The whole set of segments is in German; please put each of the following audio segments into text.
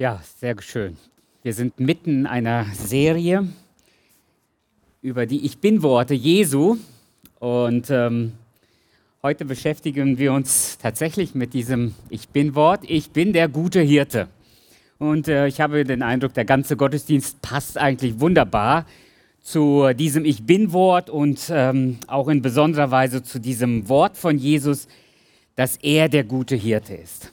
Ja, sehr schön. Wir sind mitten in einer Serie über die Ich Bin-Worte Jesu. Und ähm, heute beschäftigen wir uns tatsächlich mit diesem Ich Bin-Wort. Ich bin der gute Hirte. Und äh, ich habe den Eindruck, der ganze Gottesdienst passt eigentlich wunderbar zu diesem Ich Bin-Wort und ähm, auch in besonderer Weise zu diesem Wort von Jesus, dass er der gute Hirte ist.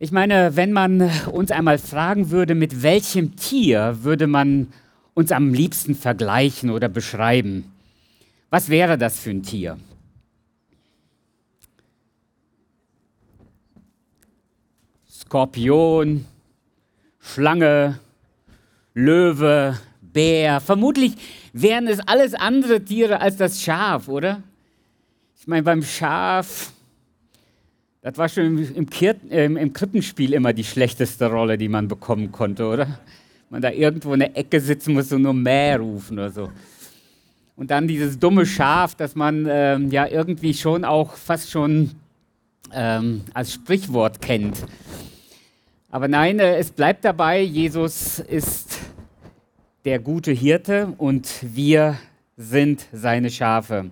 Ich meine, wenn man uns einmal fragen würde, mit welchem Tier würde man uns am liebsten vergleichen oder beschreiben, was wäre das für ein Tier? Skorpion, Schlange, Löwe, Bär. Vermutlich wären es alles andere Tiere als das Schaf, oder? Ich meine, beim Schaf das war schon im, im, im, im, Krippenspiel immer die schlechteste Rolle, die man bekommen konnte, oder? Man da irgendwo in der Ecke sitzen muss und nur Mäh rufen oder so. Und dann dieses dumme Schaf, das man ähm, ja irgendwie schon auch fast schon ähm, als Sprichwort kennt. Aber nein, äh, es bleibt dabei, Jesus ist der gute Hirte und wir sind seine Schafe.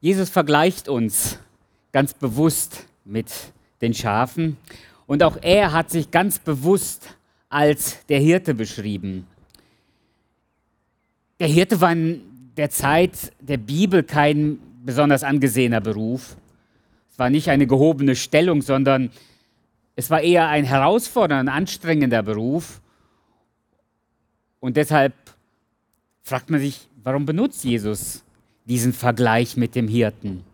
Jesus vergleicht uns ganz bewusst mit den Schafen. Und auch er hat sich ganz bewusst als der Hirte beschrieben. Der Hirte war in der Zeit der Bibel kein besonders angesehener Beruf. Es war nicht eine gehobene Stellung, sondern es war eher ein herausfordernder, anstrengender Beruf. Und deshalb fragt man sich, warum benutzt Jesus diesen Vergleich mit dem Hirten?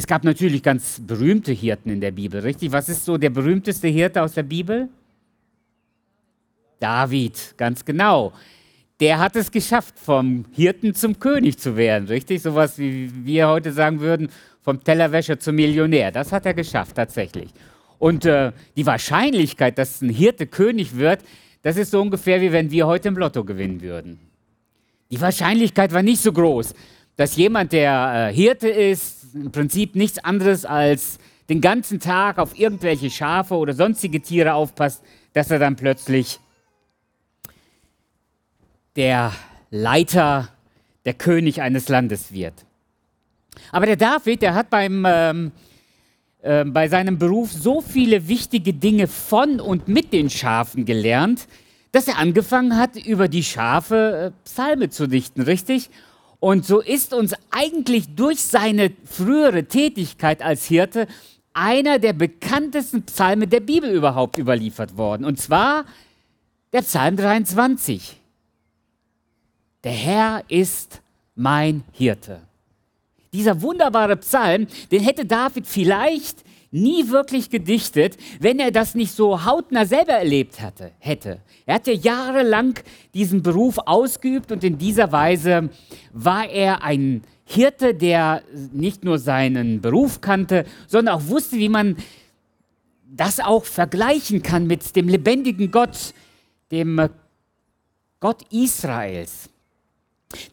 Es gab natürlich ganz berühmte Hirten in der Bibel, richtig? Was ist so der berühmteste Hirte aus der Bibel? David, ganz genau. Der hat es geschafft, vom Hirten zum König zu werden, richtig? Sowas wie wir heute sagen würden, vom Tellerwäscher zum Millionär. Das hat er geschafft, tatsächlich. Und äh, die Wahrscheinlichkeit, dass ein Hirte König wird, das ist so ungefähr wie wenn wir heute im Lotto gewinnen würden. Die Wahrscheinlichkeit war nicht so groß, dass jemand, der äh, Hirte ist, im Prinzip nichts anderes als den ganzen Tag auf irgendwelche Schafe oder sonstige Tiere aufpasst, dass er dann plötzlich der Leiter, der König eines Landes wird. Aber der David, der hat beim, ähm, äh, bei seinem Beruf so viele wichtige Dinge von und mit den Schafen gelernt, dass er angefangen hat, über die Schafe äh, Psalme zu dichten, richtig? Und so ist uns eigentlich durch seine frühere Tätigkeit als Hirte einer der bekanntesten Psalme der Bibel überhaupt überliefert worden. Und zwar der Psalm 23. Der Herr ist mein Hirte. Dieser wunderbare Psalm, den hätte David vielleicht nie wirklich gedichtet, wenn er das nicht so hautnah selber erlebt hatte, hätte. Er hat ja jahrelang diesen Beruf ausgeübt und in dieser Weise war er ein Hirte, der nicht nur seinen Beruf kannte, sondern auch wusste, wie man das auch vergleichen kann mit dem lebendigen Gott, dem Gott Israels.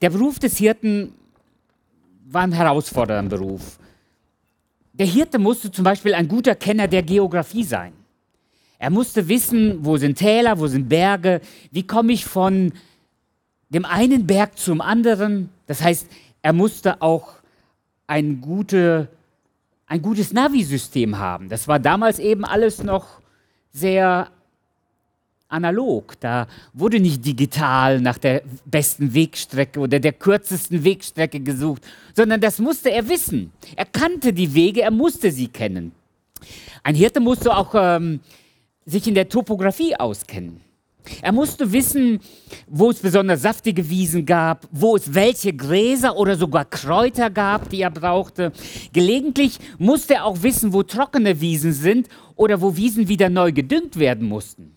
Der Beruf des Hirten war ein herausfordernder Beruf. Der Hirte musste zum Beispiel ein guter Kenner der Geografie sein. Er musste wissen, wo sind Täler, wo sind Berge, wie komme ich von dem einen Berg zum anderen. Das heißt, er musste auch ein, gute, ein gutes Navi-System haben. Das war damals eben alles noch sehr analog. Da wurde nicht digital nach der besten Wegstrecke oder der kürzesten Wegstrecke gesucht, sondern das musste er wissen. Er kannte die Wege, er musste sie kennen. Ein Hirte musste auch ähm, sich in der Topografie auskennen. Er musste wissen, wo es besonders saftige Wiesen gab, wo es welche Gräser oder sogar Kräuter gab, die er brauchte. Gelegentlich musste er auch wissen, wo trockene Wiesen sind oder wo Wiesen wieder neu gedüngt werden mussten.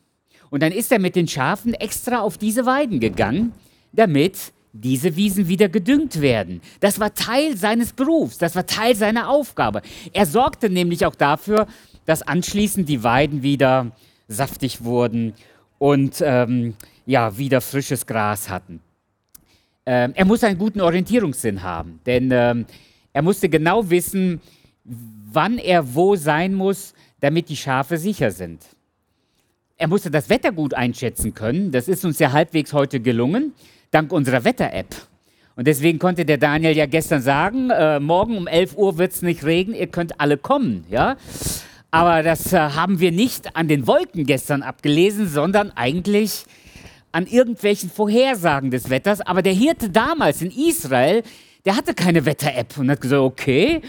Und dann ist er mit den Schafen extra auf diese Weiden gegangen, damit diese Wiesen wieder gedüngt werden. Das war Teil seines Berufs, das war Teil seiner Aufgabe. Er sorgte nämlich auch dafür, dass anschließend die Weiden wieder saftig wurden und ähm, ja, wieder frisches Gras hatten. Ähm, er muss einen guten Orientierungssinn haben, denn ähm, er musste genau wissen, wann er wo sein muss, damit die Schafe sicher sind. Er musste das Wetter gut einschätzen können. Das ist uns ja halbwegs heute gelungen, dank unserer Wetter-App. Und deswegen konnte der Daniel ja gestern sagen, äh, morgen um 11 Uhr wird es nicht regnen, ihr könnt alle kommen. Ja? Aber das äh, haben wir nicht an den Wolken gestern abgelesen, sondern eigentlich an irgendwelchen Vorhersagen des Wetters. Aber der Hirte damals in Israel, der hatte keine Wetter-App und hat gesagt, okay,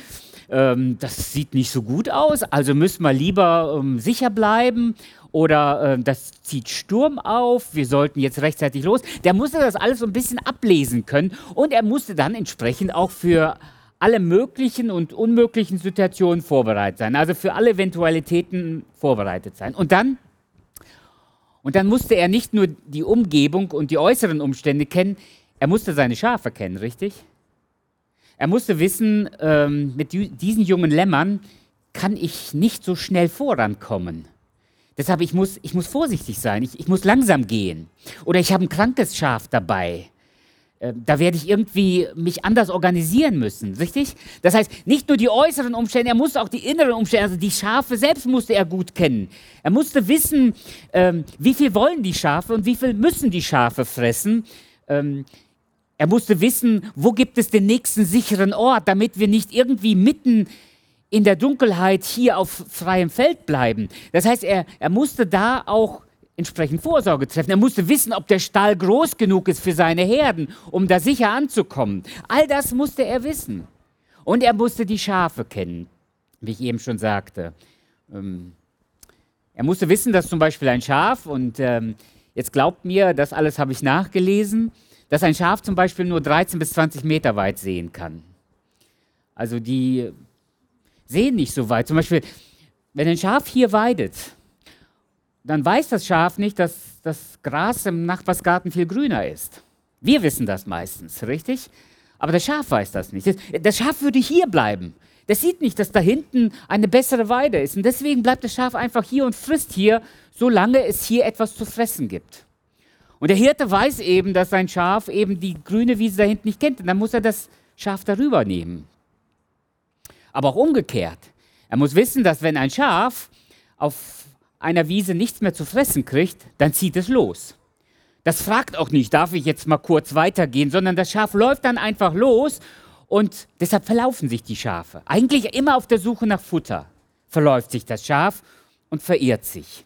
ähm, das sieht nicht so gut aus, also müssen wir lieber ähm, sicher bleiben oder äh, das zieht Sturm auf, wir sollten jetzt rechtzeitig los. Der musste das alles so ein bisschen ablesen können und er musste dann entsprechend auch für alle möglichen und unmöglichen Situationen vorbereitet sein, also für alle Eventualitäten vorbereitet sein. Und dann, und dann musste er nicht nur die Umgebung und die äußeren Umstände kennen, er musste seine Schafe kennen, richtig? Er musste wissen, ähm, mit diesen jungen Lämmern kann ich nicht so schnell vorankommen. Deshalb, ich muss, ich muss vorsichtig sein, ich, ich muss langsam gehen. Oder ich habe ein krankes Schaf dabei. Äh, da werde ich irgendwie mich anders organisieren müssen, richtig? Das heißt, nicht nur die äußeren Umstände, er musste auch die inneren Umstände, also die Schafe selbst musste er gut kennen. Er musste wissen, ähm, wie viel wollen die Schafe und wie viel müssen die Schafe fressen. Ähm, er musste wissen, wo gibt es den nächsten sicheren Ort, damit wir nicht irgendwie mitten in der Dunkelheit hier auf freiem Feld bleiben. Das heißt, er, er musste da auch entsprechend Vorsorge treffen. Er musste wissen, ob der Stall groß genug ist für seine Herden, um da sicher anzukommen. All das musste er wissen. Und er musste die Schafe kennen, wie ich eben schon sagte. Ähm, er musste wissen, dass zum Beispiel ein Schaf, und ähm, jetzt glaubt mir, das alles habe ich nachgelesen, dass ein Schaf zum Beispiel nur 13 bis 20 Meter weit sehen kann. Also die sehen nicht so weit. Zum Beispiel, wenn ein Schaf hier weidet, dann weiß das Schaf nicht, dass das Gras im Nachbarsgarten viel grüner ist. Wir wissen das meistens, richtig? Aber das Schaf weiß das nicht. Das Schaf würde hier bleiben. Das sieht nicht, dass da hinten eine bessere Weide ist. Und deswegen bleibt das Schaf einfach hier und frisst hier, solange es hier etwas zu fressen gibt. Und der Hirte weiß eben, dass sein Schaf eben die grüne Wiese da hinten nicht kennt. Und dann muss er das Schaf darüber nehmen. Aber auch umgekehrt. Er muss wissen, dass wenn ein Schaf auf einer Wiese nichts mehr zu fressen kriegt, dann zieht es los. Das fragt auch nicht, darf ich jetzt mal kurz weitergehen, sondern das Schaf läuft dann einfach los und deshalb verlaufen sich die Schafe. Eigentlich immer auf der Suche nach Futter verläuft sich das Schaf und verirrt sich.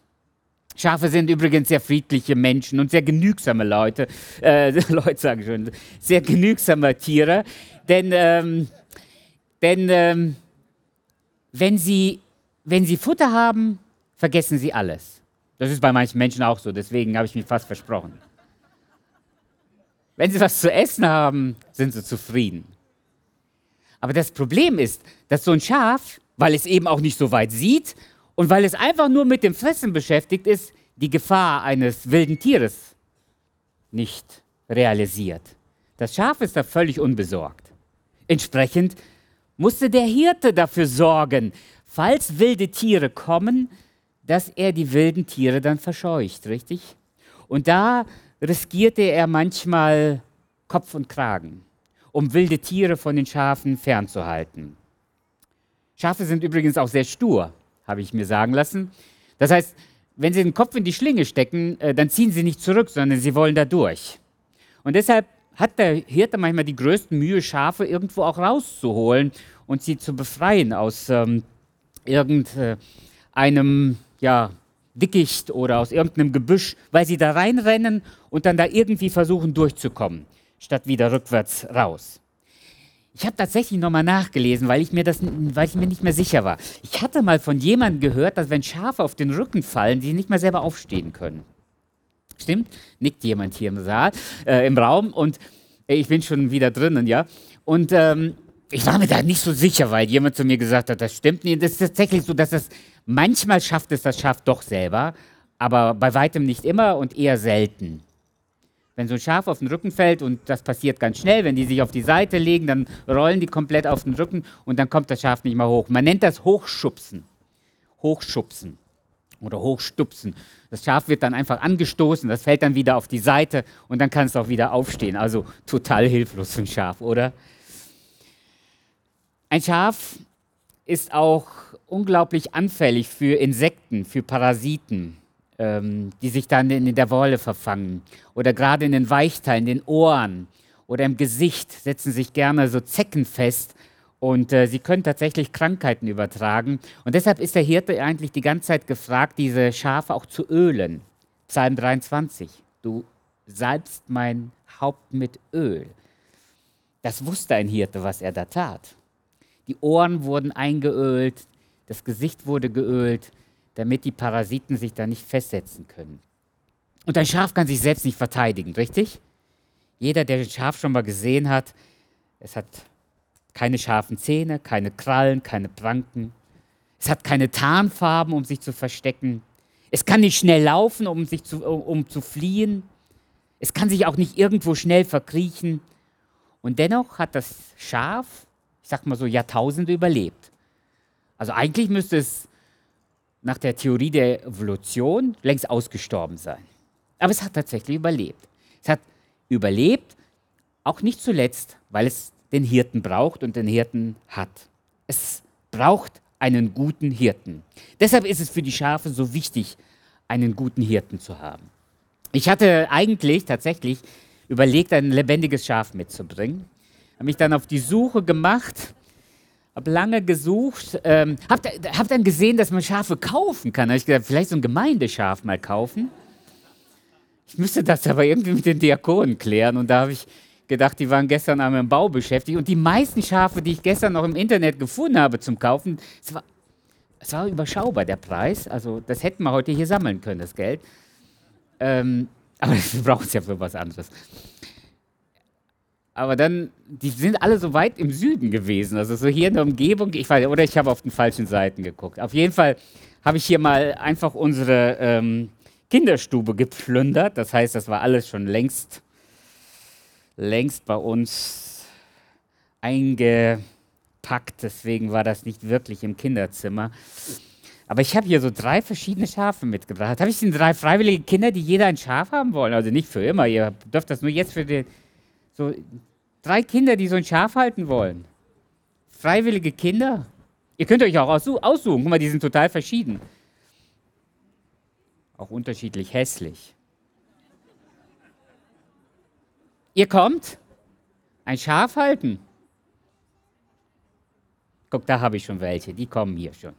Schafe sind übrigens sehr friedliche Menschen und sehr genügsame Leute, äh, Leute sagen schon, sehr genügsame Tiere, denn, ähm, denn ähm, wenn, sie, wenn sie Futter haben, vergessen sie alles. Das ist bei manchen Menschen auch so, deswegen habe ich mich fast versprochen. Wenn sie was zu essen haben, sind sie zufrieden. Aber das Problem ist, dass so ein Schaf, weil es eben auch nicht so weit sieht und weil es einfach nur mit dem Fressen beschäftigt ist, die Gefahr eines wilden Tieres nicht realisiert. Das Schaf ist da völlig unbesorgt. Entsprechend musste der Hirte dafür sorgen, falls wilde Tiere kommen, dass er die wilden Tiere dann verscheucht, richtig? Und da riskierte er manchmal Kopf und Kragen, um wilde Tiere von den Schafen fernzuhalten. Schafe sind übrigens auch sehr stur, habe ich mir sagen lassen. Das heißt, wenn sie den Kopf in die Schlinge stecken, äh, dann ziehen sie nicht zurück, sondern sie wollen da durch. Und deshalb hat der Hirte manchmal die größten Mühe, Schafe irgendwo auch rauszuholen und sie zu befreien aus ähm, irgendeinem ja, Dickicht oder aus irgendeinem Gebüsch, weil sie da reinrennen und dann da irgendwie versuchen durchzukommen, statt wieder rückwärts raus. Ich habe tatsächlich nochmal nachgelesen, weil ich, mir das, weil ich mir nicht mehr sicher war. Ich hatte mal von jemandem gehört, dass wenn Schafe auf den Rücken fallen, sie nicht mehr selber aufstehen können. Stimmt? Nickt jemand hier im Saal, äh, im Raum und ich bin schon wieder drinnen, ja. Und ähm, ich war mir da nicht so sicher, weil jemand zu mir gesagt hat, das stimmt nicht. Das ist tatsächlich so, dass das Manchmal schafft es das Schaf doch selber, aber bei weitem nicht immer und eher selten. Wenn so ein Schaf auf den Rücken fällt und das passiert ganz schnell, wenn die sich auf die Seite legen, dann rollen die komplett auf den Rücken und dann kommt das Schaf nicht mehr hoch. Man nennt das Hochschubsen. Hochschubsen oder Hochstupsen. Das Schaf wird dann einfach angestoßen, das fällt dann wieder auf die Seite und dann kann es auch wieder aufstehen. Also total hilflos für ein Schaf, oder? Ein Schaf ist auch unglaublich anfällig für Insekten, für Parasiten. Ähm, die sich dann in der Wolle verfangen. Oder gerade in den Weichteilen, den Ohren oder im Gesicht setzen sich gerne so Zecken fest. Und äh, sie können tatsächlich Krankheiten übertragen. Und deshalb ist der Hirte eigentlich die ganze Zeit gefragt, diese Schafe auch zu ölen. Psalm 23. Du salbst mein Haupt mit Öl. Das wusste ein Hirte, was er da tat. Die Ohren wurden eingeölt, das Gesicht wurde geölt, damit die Parasiten sich da nicht festsetzen können. Und ein Schaf kann sich selbst nicht verteidigen, richtig? Jeder, der ein Schaf schon mal gesehen hat, es hat keine scharfen Zähne, keine Krallen, keine Pranken. Es hat keine Tarnfarben, um sich zu verstecken. Es kann nicht schnell laufen, um, sich zu, um zu fliehen. Es kann sich auch nicht irgendwo schnell verkriechen. Und dennoch hat das Schaf, ich sag mal so, Jahrtausende überlebt. Also eigentlich müsste es nach der Theorie der Evolution längst ausgestorben sein. Aber es hat tatsächlich überlebt. Es hat überlebt, auch nicht zuletzt, weil es den Hirten braucht und den Hirten hat. Es braucht einen guten Hirten. Deshalb ist es für die Schafe so wichtig, einen guten Hirten zu haben. Ich hatte eigentlich tatsächlich überlegt, ein lebendiges Schaf mitzubringen. Habe mich dann auf die Suche gemacht, habe lange gesucht, ähm, habe hab dann gesehen, dass man Schafe kaufen kann. Da habe ich gedacht, vielleicht so ein Gemeindeschaf mal kaufen. Ich müsste das aber irgendwie mit den Diakonen klären. Und da habe ich gedacht, die waren gestern am im Bau beschäftigt. Und die meisten Schafe, die ich gestern noch im Internet gefunden habe zum Kaufen, es war, es war überschaubar, der Preis. Also das hätten wir heute hier sammeln können, das Geld. Ähm, aber wir brauchen es ja für was anderes. Aber dann, die sind alle so weit im Süden gewesen, also so hier in der Umgebung. Ich weiß, oder ich habe auf den falschen Seiten geguckt. Auf jeden Fall habe ich hier mal einfach unsere ähm, Kinderstube geplündert. Das heißt, das war alles schon längst, längst bei uns eingepackt. Deswegen war das nicht wirklich im Kinderzimmer. Aber ich habe hier so drei verschiedene Schafe mitgebracht. Habe ich denn drei freiwillige Kinder, die jeder ein Schaf haben wollen? Also nicht für immer. Ihr dürft das nur jetzt für den. So drei Kinder, die so ein Schaf halten wollen. Freiwillige Kinder. Ihr könnt euch auch aussuchen. Guck mal, die sind total verschieden auch unterschiedlich hässlich. Ihr kommt, ein Schaf halten. Guck, da habe ich schon welche, die kommen hier schon.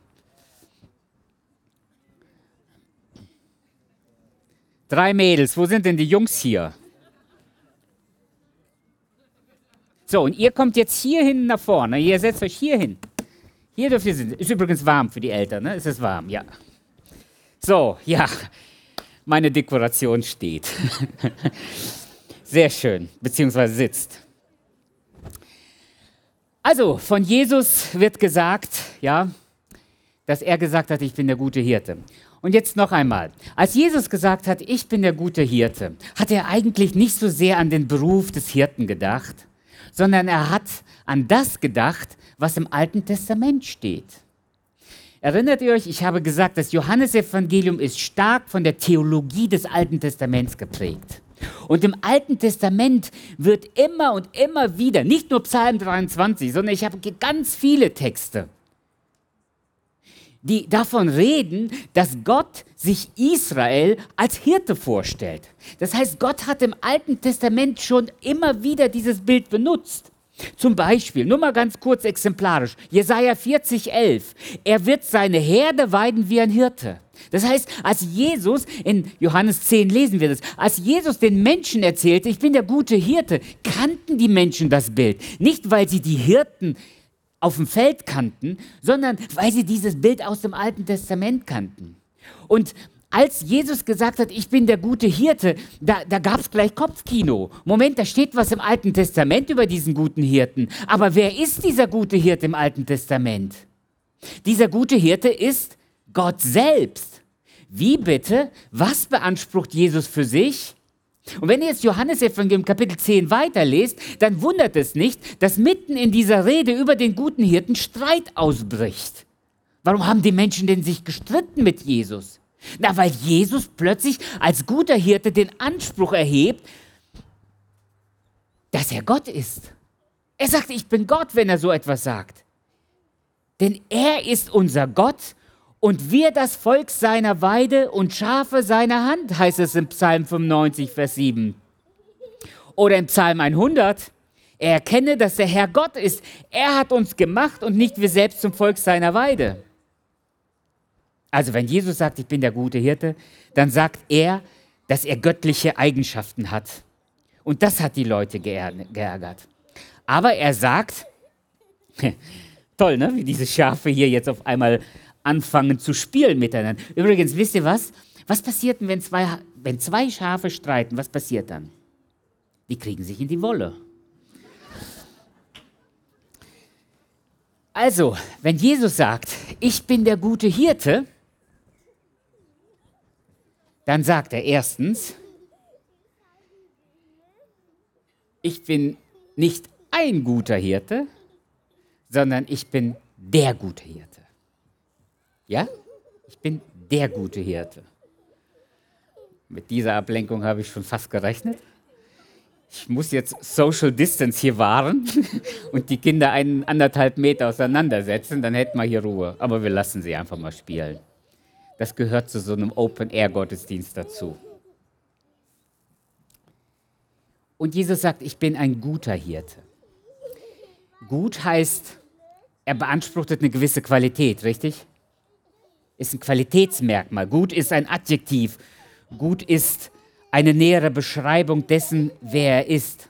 Drei Mädels, wo sind denn die Jungs hier? So, und ihr kommt jetzt hier hin nach vorne. Ihr setzt euch hier hin. Hier dürft ihr sitzen. Ist übrigens warm für die Eltern, ne? Ist es warm, ja. So, ja, meine Dekoration steht. Sehr schön, beziehungsweise sitzt. Also, von Jesus wird gesagt, ja, dass er gesagt hat, ich bin der gute Hirte. Und jetzt noch einmal. Als Jesus gesagt hat, ich bin der gute Hirte, hat er eigentlich nicht so sehr an den Beruf des Hirten gedacht, sondern er hat an das gedacht, was im Alten Testament steht. Erinnert ihr euch, ich habe gesagt, das Johannesevangelium ist stark von der Theologie des Alten Testaments geprägt. Und im Alten Testament wird immer und immer wieder, nicht nur Psalm 23, sondern ich habe ganz viele Texte, die davon reden, dass Gott sich Israel als Hirte vorstellt. Das heißt, Gott hat im Alten Testament schon immer wieder dieses Bild benutzt. Zum Beispiel, nur mal ganz kurz exemplarisch, Jesaja 40, 11. Er wird seine Herde weiden wie ein Hirte. Das heißt, als Jesus, in Johannes 10 lesen wir das, als Jesus den Menschen erzählte, ich bin der gute Hirte, kannten die Menschen das Bild. Nicht, weil sie die Hirten auf dem Feld kannten, sondern weil sie dieses Bild aus dem Alten Testament kannten. Und als Jesus gesagt hat, ich bin der gute Hirte, da, da gab es gleich Kopfkino. Moment, da steht was im Alten Testament über diesen guten Hirten. Aber wer ist dieser gute Hirte im Alten Testament? Dieser gute Hirte ist Gott selbst. Wie bitte? Was beansprucht Jesus für sich? Und wenn ihr jetzt Johannes Evangelium Kapitel 10 weiterlest, dann wundert es nicht, dass mitten in dieser Rede über den guten Hirten Streit ausbricht. Warum haben die Menschen denn sich gestritten mit Jesus? Na, weil Jesus plötzlich als guter Hirte den Anspruch erhebt, dass er Gott ist. Er sagt, ich bin Gott, wenn er so etwas sagt. Denn er ist unser Gott und wir das Volk seiner Weide und Schafe seiner Hand, heißt es im Psalm 95, Vers 7. Oder im Psalm 100, er erkenne, dass der Herr Gott ist. Er hat uns gemacht und nicht wir selbst zum Volk seiner Weide. Also wenn Jesus sagt, ich bin der gute Hirte, dann sagt er, dass er göttliche Eigenschaften hat. Und das hat die Leute geärgert. Aber er sagt, toll, ne? wie diese Schafe hier jetzt auf einmal anfangen zu spielen miteinander. Übrigens, wisst ihr was? Was passiert denn, wenn zwei, wenn zwei Schafe streiten? Was passiert dann? Die kriegen sich in die Wolle. Also, wenn Jesus sagt, ich bin der gute Hirte, dann sagt er erstens, ich bin nicht ein guter Hirte, sondern ich bin der gute Hirte. Ja? Ich bin der gute Hirte. Mit dieser Ablenkung habe ich schon fast gerechnet. Ich muss jetzt Social Distance hier wahren und die Kinder einen anderthalb Meter auseinandersetzen, dann hätten wir hier Ruhe. Aber wir lassen sie einfach mal spielen. Das gehört zu so einem Open-Air-Gottesdienst dazu. Und Jesus sagt, ich bin ein guter Hirte. Gut heißt, er beansprucht eine gewisse Qualität, richtig? Ist ein Qualitätsmerkmal. Gut ist ein Adjektiv. Gut ist eine nähere Beschreibung dessen, wer er ist.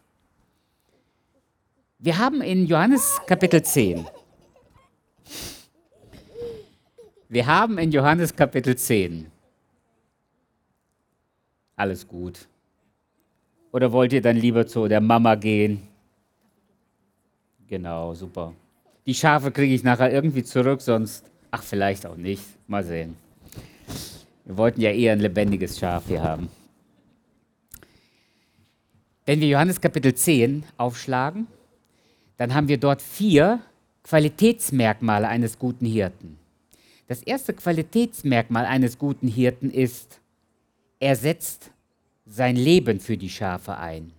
Wir haben in Johannes Kapitel 10, wir haben in Johannes Kapitel 10, alles gut. Oder wollt ihr dann lieber zu der Mama gehen? Genau, super. Die Schafe kriege ich nachher irgendwie zurück, sonst, ach, vielleicht auch nicht. Mal sehen. Wir wollten ja eher ein lebendiges Schaf hier haben. Wenn wir Johannes Kapitel 10 aufschlagen, dann haben wir dort vier Qualitätsmerkmale eines guten Hirten. Das erste Qualitätsmerkmal eines guten Hirten ist, er setzt sein Leben für die Schafe ein.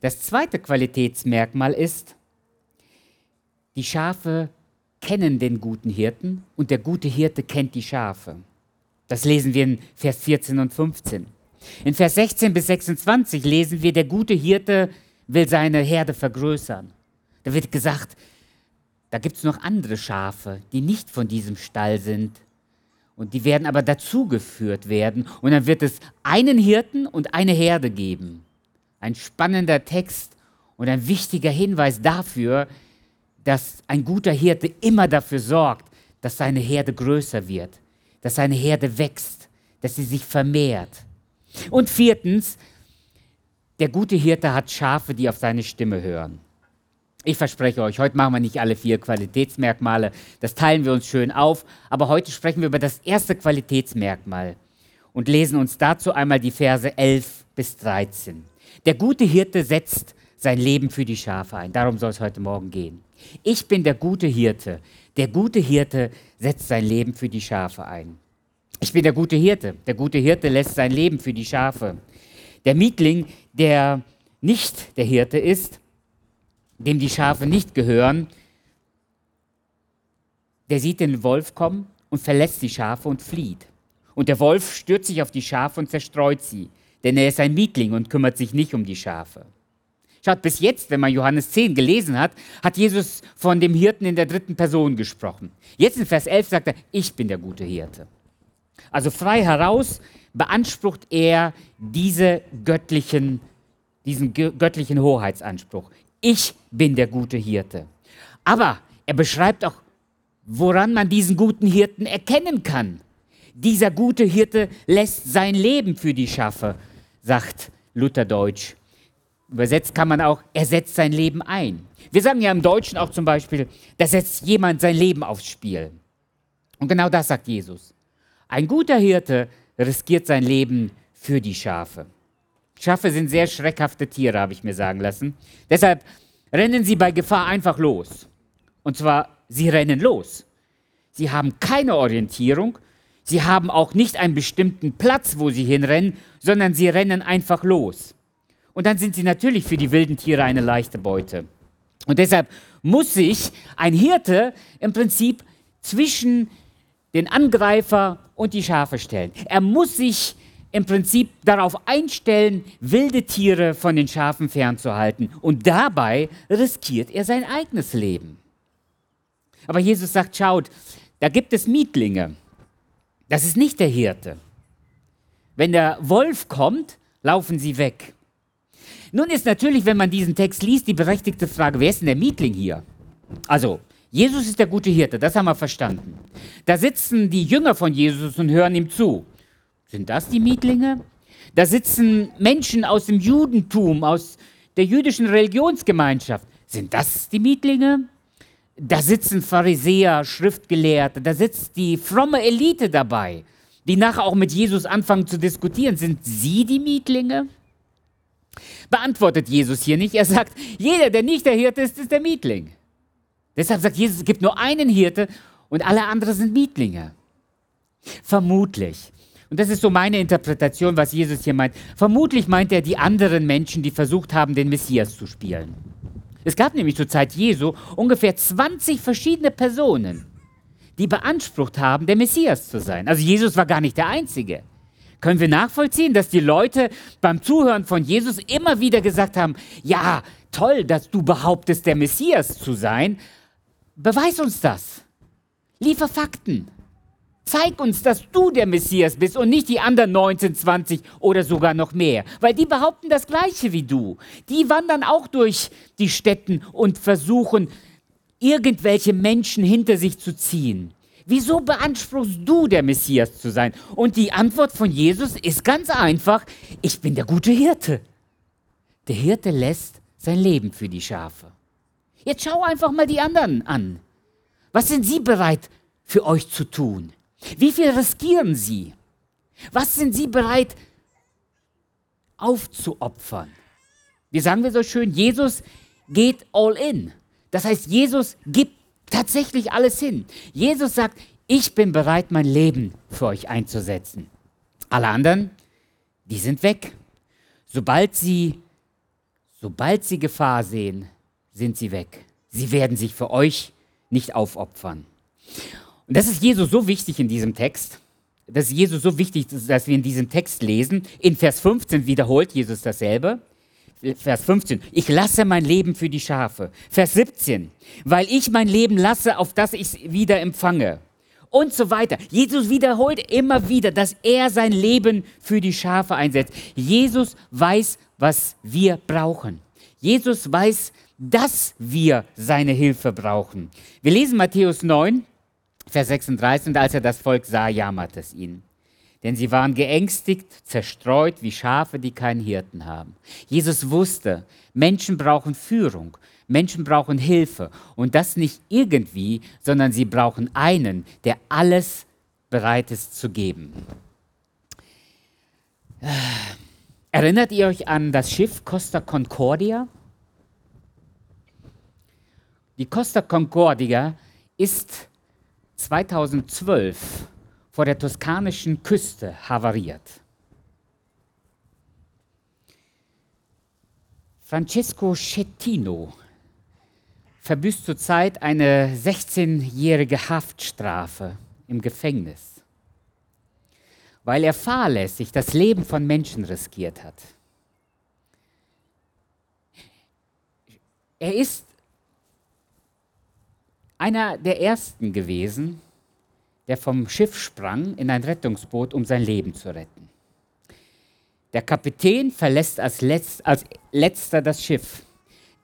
Das zweite Qualitätsmerkmal ist, die Schafe kennen den guten Hirten und der gute Hirte kennt die Schafe. Das lesen wir in Vers 14 und 15. In Vers 16 bis 26 lesen wir, der gute Hirte will seine Herde vergrößern. Da wird gesagt, da gibt es noch andere Schafe, die nicht von diesem Stall sind. Und die werden aber dazugeführt werden. Und dann wird es einen Hirten und eine Herde geben. Ein spannender Text und ein wichtiger Hinweis dafür, dass ein guter Hirte immer dafür sorgt, dass seine Herde größer wird, dass seine Herde wächst, dass sie sich vermehrt. Und viertens, der gute Hirte hat Schafe, die auf seine Stimme hören. Ich verspreche euch, heute machen wir nicht alle vier Qualitätsmerkmale, das teilen wir uns schön auf, aber heute sprechen wir über das erste Qualitätsmerkmal und lesen uns dazu einmal die Verse 11 bis 13. Der gute Hirte setzt sein Leben für die Schafe ein. Darum soll es heute Morgen gehen. Ich bin der gute Hirte. Der gute Hirte setzt sein Leben für die Schafe ein. Ich bin der gute Hirte. Der gute Hirte lässt sein Leben für die Schafe. Der Mietling, der nicht der Hirte ist, dem die Schafe nicht gehören, der sieht den Wolf kommen und verlässt die Schafe und flieht. Und der Wolf stürzt sich auf die Schafe und zerstreut sie, denn er ist ein Mietling und kümmert sich nicht um die Schafe. Schaut, bis jetzt, wenn man Johannes 10 gelesen hat, hat Jesus von dem Hirten in der dritten Person gesprochen. Jetzt in Vers 11 sagt er, ich bin der gute Hirte. Also frei heraus beansprucht er diese göttlichen, diesen göttlichen Hoheitsanspruch. Ich bin der gute Hirte. Aber er beschreibt auch, woran man diesen guten Hirten erkennen kann. Dieser gute Hirte lässt sein Leben für die Schafe, sagt Lutherdeutsch. Übersetzt kann man auch, er setzt sein Leben ein. Wir sagen ja im Deutschen auch zum Beispiel, da setzt jemand sein Leben aufs Spiel. Und genau das sagt Jesus. Ein guter Hirte riskiert sein Leben für die Schafe. Schafe sind sehr schreckhafte Tiere, habe ich mir sagen lassen. Deshalb rennen sie bei Gefahr einfach los. Und zwar, sie rennen los. Sie haben keine Orientierung, sie haben auch nicht einen bestimmten Platz, wo sie hinrennen, sondern sie rennen einfach los. Und dann sind sie natürlich für die wilden Tiere eine leichte Beute. Und deshalb muss sich ein Hirte im Prinzip zwischen den Angreifer und die Schafe stellen. Er muss sich im Prinzip darauf einstellen, wilde Tiere von den Schafen fernzuhalten. Und dabei riskiert er sein eigenes Leben. Aber Jesus sagt, schaut, da gibt es Mietlinge. Das ist nicht der Hirte. Wenn der Wolf kommt, laufen sie weg. Nun ist natürlich, wenn man diesen Text liest, die berechtigte Frage, wer ist denn der Mietling hier? Also, Jesus ist der gute Hirte, das haben wir verstanden. Da sitzen die Jünger von Jesus und hören ihm zu. Sind das die Mietlinge? Da sitzen Menschen aus dem Judentum, aus der jüdischen Religionsgemeinschaft. Sind das die Mietlinge? Da sitzen Pharisäer, Schriftgelehrte, da sitzt die fromme Elite dabei, die nachher auch mit Jesus anfangen zu diskutieren. Sind sie die Mietlinge? Beantwortet Jesus hier nicht. Er sagt, jeder, der nicht der Hirte ist, ist der Mietling. Deshalb sagt Jesus, es gibt nur einen Hirte und alle anderen sind Mietlinge. Vermutlich. Und das ist so meine Interpretation, was Jesus hier meint. Vermutlich meint er die anderen Menschen, die versucht haben, den Messias zu spielen. Es gab nämlich zur Zeit Jesu ungefähr 20 verschiedene Personen, die beansprucht haben, der Messias zu sein. Also Jesus war gar nicht der Einzige. Können wir nachvollziehen, dass die Leute beim Zuhören von Jesus immer wieder gesagt haben, ja, toll, dass du behauptest, der Messias zu sein, Beweis uns das. Liefer Fakten. Zeig uns, dass du der Messias bist und nicht die anderen 19, 20 oder sogar noch mehr. Weil die behaupten das Gleiche wie du. Die wandern auch durch die Städten und versuchen, irgendwelche Menschen hinter sich zu ziehen. Wieso beanspruchst du, der Messias zu sein? Und die Antwort von Jesus ist ganz einfach, ich bin der gute Hirte. Der Hirte lässt sein Leben für die Schafe. Jetzt schau einfach mal die anderen an. Was sind sie bereit für euch zu tun? Wie viel riskieren sie? Was sind sie bereit aufzuopfern? Wie sagen wir so schön, Jesus geht all in. Das heißt, Jesus gibt tatsächlich alles hin. Jesus sagt, ich bin bereit, mein Leben für euch einzusetzen. Alle anderen, die sind weg. Sobald sie, sobald sie Gefahr sehen, sind sie weg. Sie werden sich für euch nicht aufopfern. Und das ist Jesus so wichtig in diesem Text. Das ist Jesus so wichtig, dass wir in diesem Text lesen. In Vers 15 wiederholt Jesus dasselbe. Vers 15, ich lasse mein Leben für die Schafe. Vers 17, weil ich mein Leben lasse, auf das ich es wieder empfange. Und so weiter. Jesus wiederholt immer wieder, dass er sein Leben für die Schafe einsetzt. Jesus weiß, was wir brauchen. Jesus weiß, dass wir seine Hilfe brauchen. Wir lesen Matthäus 9, Vers 36, und als er das Volk sah, jammerte es ihn. Denn sie waren geängstigt, zerstreut wie Schafe, die keinen Hirten haben. Jesus wusste, Menschen brauchen Führung, Menschen brauchen Hilfe. Und das nicht irgendwie, sondern sie brauchen einen, der alles bereit ist zu geben. Erinnert ihr euch an das Schiff Costa Concordia? Die Costa Concordia ist 2012 vor der toskanischen Küste havariert. Francesco Schettino verbüßt zurzeit eine 16-jährige Haftstrafe im Gefängnis, weil er fahrlässig das Leben von Menschen riskiert hat. Er ist einer der ersten gewesen, der vom Schiff sprang in ein Rettungsboot, um sein Leben zu retten. Der Kapitän verlässt als, Letz-, als letzter das Schiff.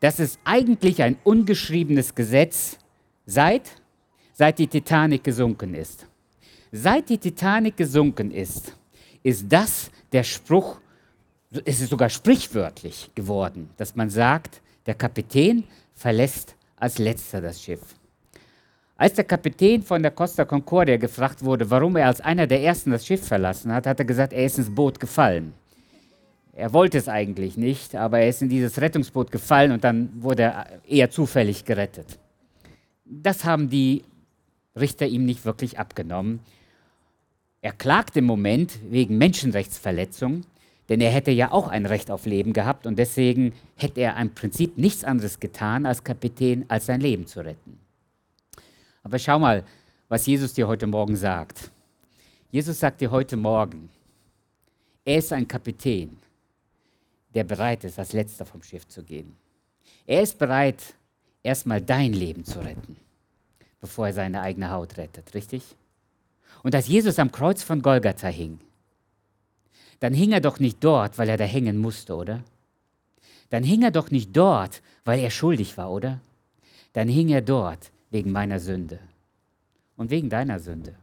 Das ist eigentlich ein ungeschriebenes Gesetz, seit, seit die Titanic gesunken ist. Seit die Titanic gesunken ist, ist das der Spruch, es ist sogar sprichwörtlich geworden, dass man sagt, der Kapitän verlässt als letzter das Schiff. Als der Kapitän von der Costa Concordia gefragt wurde, warum er als einer der ersten das Schiff verlassen hat, hat er gesagt, er ist ins Boot gefallen. Er wollte es eigentlich nicht, aber er ist in dieses Rettungsboot gefallen und dann wurde er eher zufällig gerettet. Das haben die Richter ihm nicht wirklich abgenommen. Er klagt im Moment wegen Menschenrechtsverletzung, denn er hätte ja auch ein Recht auf Leben gehabt und deswegen hätte er im Prinzip nichts anderes getan als Kapitän, als sein Leben zu retten. Aber schau mal, was Jesus dir heute Morgen sagt. Jesus sagt dir heute Morgen, er ist ein Kapitän, der bereit ist, als letzter vom Schiff zu gehen. Er ist bereit, erstmal dein Leben zu retten, bevor er seine eigene Haut rettet, richtig? Und als Jesus am Kreuz von Golgatha hing, dann hing er doch nicht dort, weil er da hängen musste, oder? Dann hing er doch nicht dort, weil er schuldig war, oder? Dann hing er dort wegen meiner Sünde und wegen deiner Sünde.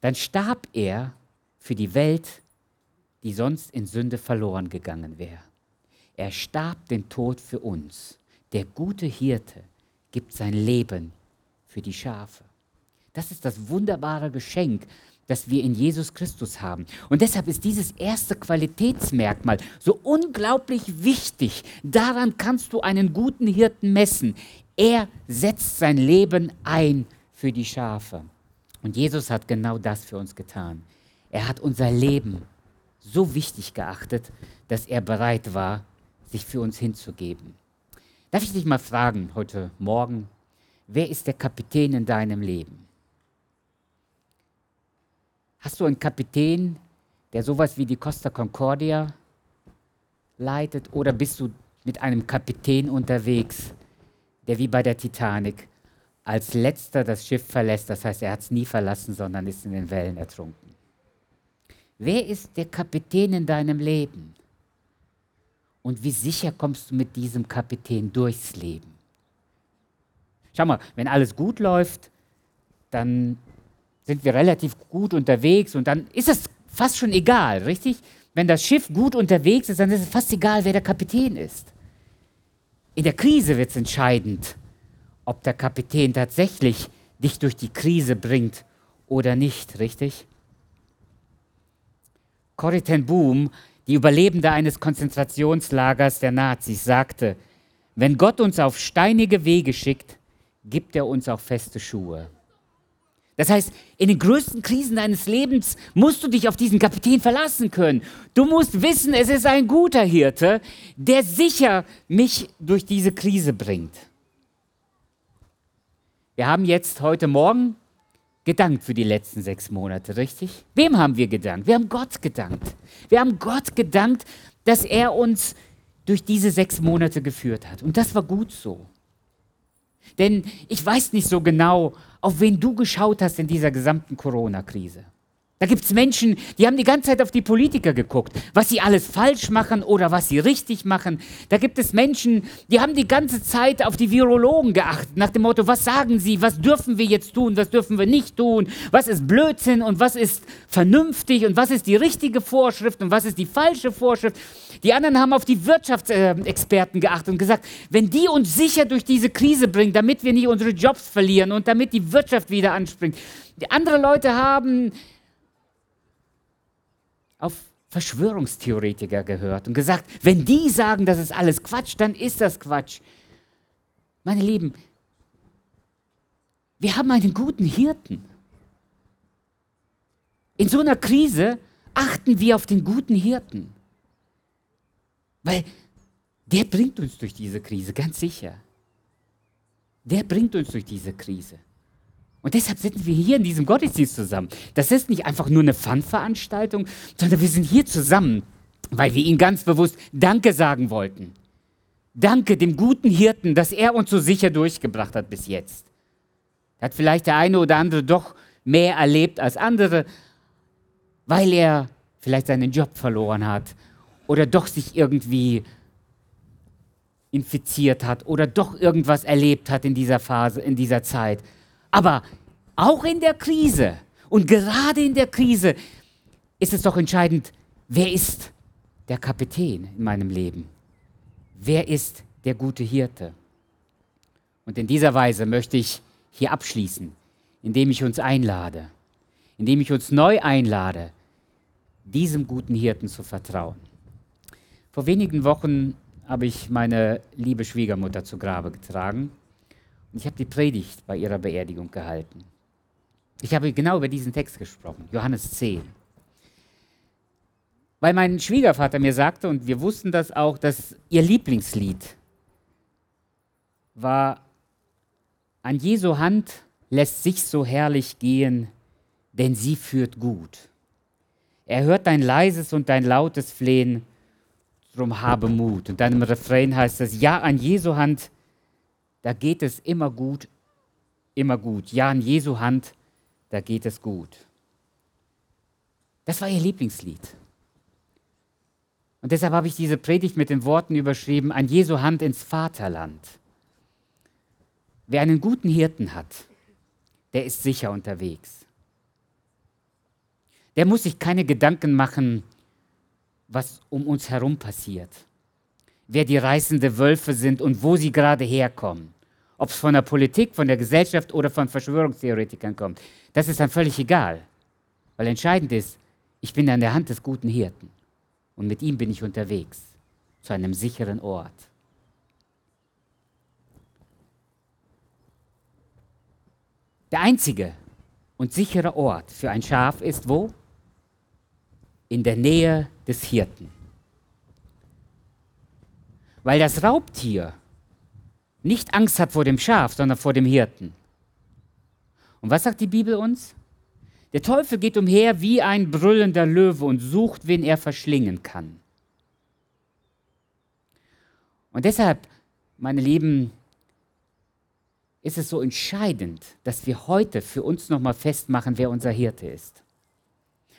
Dann starb er für die Welt, die sonst in Sünde verloren gegangen wäre. Er starb den Tod für uns. Der gute Hirte gibt sein Leben für die Schafe. Das ist das wunderbare Geschenk, das wir in Jesus Christus haben. Und deshalb ist dieses erste Qualitätsmerkmal so unglaublich wichtig. Daran kannst du einen guten Hirten messen. Er setzt sein Leben ein für die Schafe. Und Jesus hat genau das für uns getan. Er hat unser Leben so wichtig geachtet, dass er bereit war, sich für uns hinzugeben. Darf ich dich mal fragen heute Morgen, wer ist der Kapitän in deinem Leben? Hast du einen Kapitän, der sowas wie die Costa Concordia leitet? Oder bist du mit einem Kapitän unterwegs, der wie bei der Titanic als letzter das Schiff verlässt? Das heißt, er hat es nie verlassen, sondern ist in den Wellen ertrunken. Wer ist der Kapitän in deinem Leben? Und wie sicher kommst du mit diesem Kapitän durchs Leben? Schau mal, wenn alles gut läuft, dann sind wir relativ gut unterwegs und dann ist es fast schon egal, richtig? Wenn das Schiff gut unterwegs ist, dann ist es fast egal, wer der Kapitän ist. In der Krise wird es entscheidend, ob der Kapitän tatsächlich dich durch die Krise bringt oder nicht, richtig? Corrie ten Boom, die Überlebende eines Konzentrationslagers der Nazis, sagte, wenn Gott uns auf steinige Wege schickt, gibt er uns auch feste Schuhe. Das heißt, in den größten Krisen deines Lebens musst du dich auf diesen Kapitän verlassen können. Du musst wissen, es ist ein guter Hirte, der sicher mich durch diese Krise bringt. Wir haben jetzt heute Morgen gedankt für die letzten sechs Monate, richtig? Wem haben wir gedankt? Wir haben Gott gedankt. Wir haben Gott gedankt, dass er uns durch diese sechs Monate geführt hat. Und das war gut so. Denn ich weiß nicht so genau, auf wen du geschaut hast in dieser gesamten Corona-Krise. Da gibt es Menschen, die haben die ganze Zeit auf die Politiker geguckt, was sie alles falsch machen oder was sie richtig machen. Da gibt es Menschen, die haben die ganze Zeit auf die Virologen geachtet, nach dem Motto, was sagen sie, was dürfen wir jetzt tun, was dürfen wir nicht tun, was ist Blödsinn und was ist vernünftig und was ist die richtige Vorschrift und was ist die falsche Vorschrift. Die anderen haben auf die Wirtschaftsexperten geachtet und gesagt, wenn die uns sicher durch diese Krise bringen, damit wir nicht unsere Jobs verlieren und damit die Wirtschaft wieder anspringt. Die andere Leute haben auf Verschwörungstheoretiker gehört und gesagt, wenn die sagen, das ist alles Quatsch, dann ist das Quatsch. Meine Lieben, wir haben einen guten Hirten. In so einer Krise achten wir auf den guten Hirten. Weil der bringt uns durch diese Krise, ganz sicher. Der bringt uns durch diese Krise. Und deshalb sitzen wir hier in diesem Gottesdienst zusammen. Das ist nicht einfach nur eine Fun-Veranstaltung, sondern wir sind hier zusammen, weil wir ihm ganz bewusst Danke sagen wollten. Danke dem guten Hirten, dass er uns so sicher durchgebracht hat bis jetzt. Hat vielleicht der eine oder andere doch mehr erlebt als andere, weil er vielleicht seinen Job verloren hat oder doch sich irgendwie infiziert hat oder doch irgendwas erlebt hat in dieser Phase, in dieser Zeit. Aber auch in der Krise und gerade in der Krise ist es doch entscheidend, wer ist der Kapitän in meinem Leben? Wer ist der gute Hirte? Und in dieser Weise möchte ich hier abschließen, indem ich uns einlade, indem ich uns neu einlade, diesem guten Hirten zu vertrauen. Vor wenigen Wochen habe ich meine liebe Schwiegermutter zu Grabe getragen ich habe die Predigt bei ihrer Beerdigung gehalten. Ich habe genau über diesen Text gesprochen, Johannes 10. Weil mein Schwiegervater mir sagte, und wir wussten das auch, dass ihr Lieblingslied war an Jesu Hand lässt sich so herrlich gehen, denn sie führt gut. Er hört dein leises und dein lautes Flehen, drum habe Mut. Und dann im Refrain heißt es, ja, an Jesu Hand, da geht es immer gut, immer gut. Ja, an Jesu Hand, da geht es gut. Das war ihr Lieblingslied. Und deshalb habe ich diese Predigt mit den Worten überschrieben, an Jesu Hand ins Vaterland. Wer einen guten Hirten hat, der ist sicher unterwegs. Der muss sich keine Gedanken machen, was um uns herum passiert. Wer die reißende Wölfe sind und wo sie gerade herkommen. Ob es von der Politik, von der Gesellschaft oder von Verschwörungstheoretikern kommt. Das ist dann völlig egal. Weil entscheidend ist, ich bin an der Hand des guten Hirten. Und mit ihm bin ich unterwegs zu einem sicheren Ort. Der einzige und sichere Ort für ein Schaf ist wo? In der Nähe des Hirten. Weil das Raubtier nicht Angst hat vor dem Schaf, sondern vor dem Hirten. Und was sagt die Bibel uns? Der Teufel geht umher wie ein brüllender Löwe und sucht, wen er verschlingen kann. Und deshalb, meine Lieben, ist es so entscheidend, dass wir heute für uns nochmal festmachen, wer unser Hirte ist.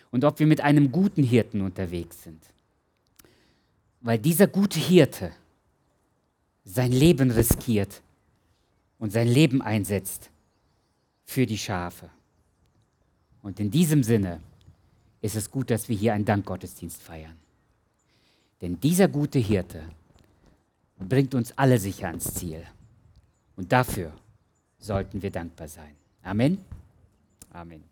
Und ob wir mit einem guten Hirten unterwegs sind. Weil dieser gute Hirte sein Leben riskiert und sein Leben einsetzt für die Schafe. Und in diesem Sinne ist es gut, dass wir hier einen Dankgottesdienst feiern. Denn dieser gute Hirte bringt uns alle sicher ans Ziel. Und dafür sollten wir dankbar sein. Amen. Amen.